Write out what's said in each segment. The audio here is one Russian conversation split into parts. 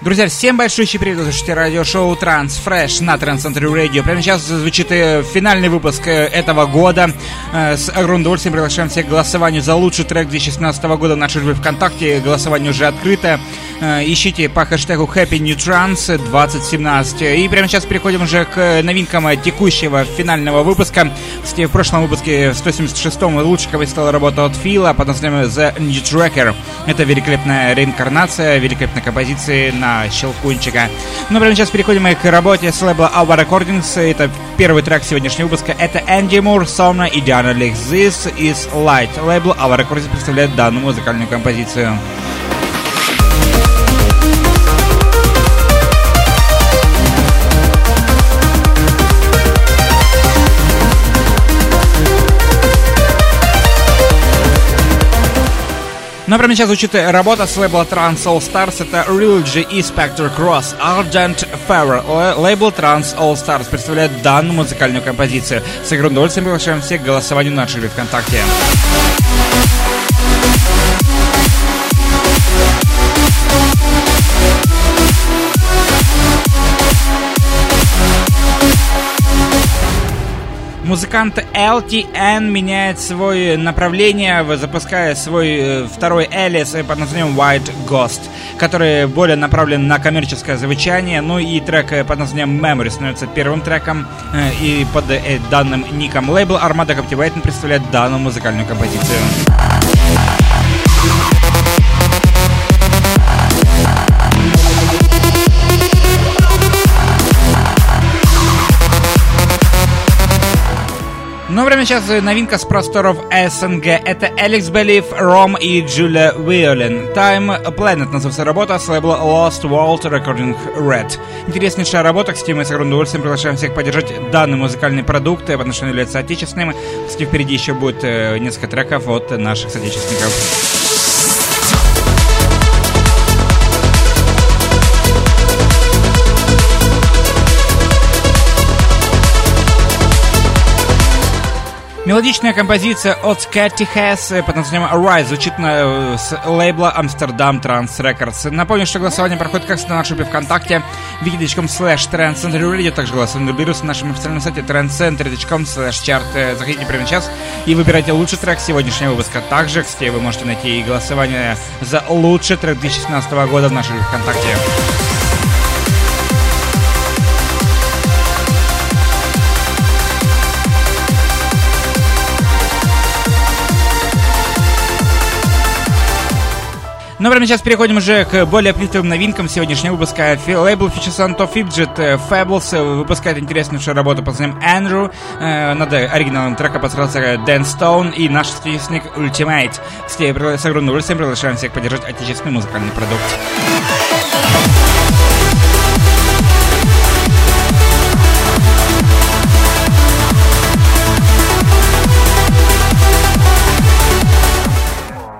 Друзья, всем большой привет, слушайте радиошоу Транс Фреш на Транс Radio. Прямо сейчас звучит э, финальный выпуск э, этого года. Э, с огромным удовольствием приглашаем всех к голосованию за лучший трек 2016 года в нашей группе ВКонтакте. Голосование уже открыто. Ищите по хэштегу Happy New Trans 2017. И прямо сейчас переходим уже к новинкам текущего финального выпуска. Кстати, в прошлом выпуске, в 176-м, лучше кого стала работа от Фила под названием The New Tracker. Это великолепная реинкарнация, великолепной композиции на Щелкунчика. Ну, прямо сейчас переходим к работе с лейбла Alba Recordings. Это первый трек сегодняшнего выпуска. Это Энди Мур, Сомна и Диана Лих. This is Light. Лейбл Alba Recordings представляет данную музыкальную композицию. Но прямо сейчас звучит работа с лейбла Trans All Stars. Это Relogy и Spectre Cross. Argent Fever. Лейбл Trans All Stars представляет данную музыкальную композицию. С огромным удовольствием приглашаем всех к голосованию на нашей ВКонтакте. Музыкант LTN меняет свое направление, запуская свой э, второй Элис под названием White Ghost, который более направлен на коммерческое звучание. Ну и трек э, под названием Memory становится первым треком. Э, и под данным ником лейбл Armada Captivating представляет данную музыкальную композицию. Прямо сейчас новинка с просторов СНГ. Это Алекс Белив, Ром и Джулия Виолин. Time Planet называется работа с лейбла Lost World Recording Red. Интереснейшая работа, кстати, мы с огромным удовольствием приглашаем всех поддержать данный музыкальный продукт по отношению к соотечественным. Кстати, впереди еще будет э, несколько треков от наших соотечественников. Мелодичная композиция от Кэти Хэс под названием Arise звучит на, с лейбла Amsterdam Trans Records. Напомню, что голосование проходит как на нашей группе ВКонтакте wiki.com slash trendcenter также голосование берутся на нашем официальном сайте trendcenter.com slash chart. Заходите прямо сейчас и выбирайте лучший трек сегодняшнего выпуска. Также, кстати, вы можете найти и голосование за лучший трек 2016 года в нашей группе ВКонтакте. Ну, прямо сейчас переходим уже к более плитовым новинкам сегодняшнего выпуска. Лейбл Фичесанто Fidget э, Fables э, выпускает интересную работу под названием Andrew. Э, над оригинальным треком постарался Дэн Стоун и наш соотечественник Ultimate. С огромным удовольствием приглашаем всех поддержать отечественный музыкальный продукт.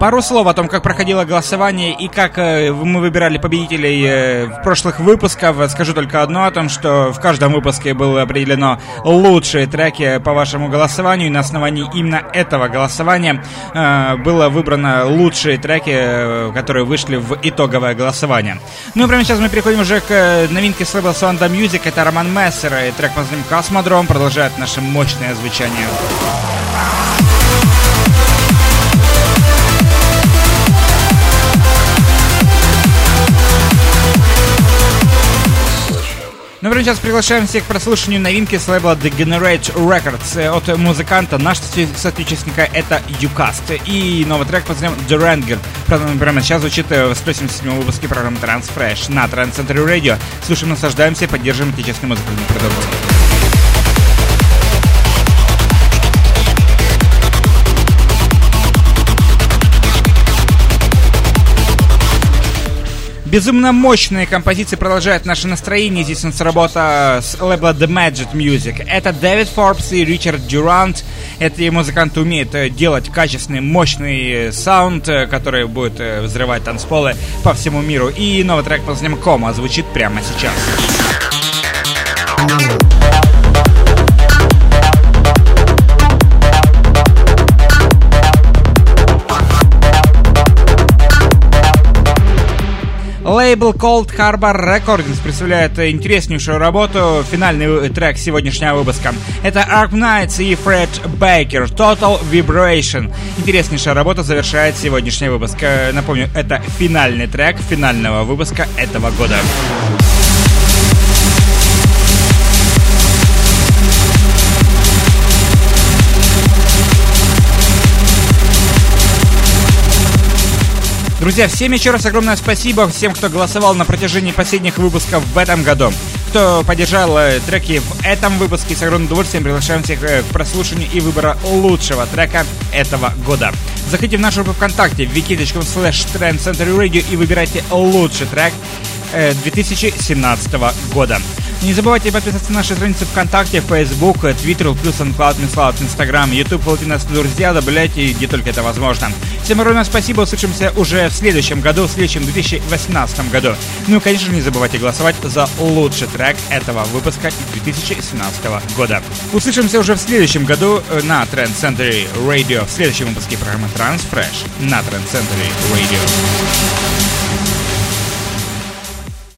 Пару слов о том, как проходило голосование и как э, мы выбирали победителей э, в прошлых выпусках. Скажу только одно о том, что в каждом выпуске было определено лучшие треки по вашему голосованию. И на основании именно этого голосования э, было выбрано лучшие треки, которые вышли в итоговое голосование. Ну и прямо сейчас мы переходим уже к новинке с лейбла Sonda Music. Это Роман Мессер и трек под названием «Космодром» продолжает наше мощное звучание. Прямо сейчас приглашаем всех к прослушиванию новинки с лейбла The Generate Records э, от музыканта нашего соотечественника это Юкаст и новый трек под названием The Ranger. Прямо сейчас звучит э, в 177 выпуске программы Transfresh на Trans Center Radio. Слушаем, наслаждаемся, поддерживаем отечественный музыкальный продукт. Безумно мощные композиции продолжают наше настроение. Здесь у нас работа с лейбла The Magic Music. Это Дэвид Форбс и Ричард Дюрант. Эти музыканты умеют э, делать качественный, мощный саунд, э, который будет э, взрывать танцполы по всему миру. И новый трек под названием Кома звучит прямо сейчас. Лейбл Cold Harbor Recordings представляет интереснейшую работу, финальный трек сегодняшнего выпуска. Это Ark Knights и Фред Бейкер Total Vibration. Интереснейшая работа завершает сегодняшний выпуск. Напомню, это финальный трек финального выпуска этого года. Друзья, всем еще раз огромное спасибо всем, кто голосовал на протяжении последних выпусков в этом году. Кто поддержал э, треки в этом выпуске, с огромным удовольствием приглашаем всех э, к прослушиванию и выбора лучшего трека этого года. Заходите в нашу группу ВКонтакте wiki.com slash Radio и выбирайте лучший трек 2017 э, года. Не забывайте подписываться на наши страницы ВКонтакте, Facebook, Twitter, плюс SoundCloud, MissCloud, Instagram, YouTube, нас друзья, добавляйте, где только это возможно. Всем огромное спасибо, услышимся уже в следующем году, в следующем 2018 году. Ну и, конечно же, не забывайте голосовать за лучший трек этого выпуска 2017 года. Услышимся уже в следующем году на Trend Century Radio, в следующем выпуске программы Transfresh на Trend Century Radio.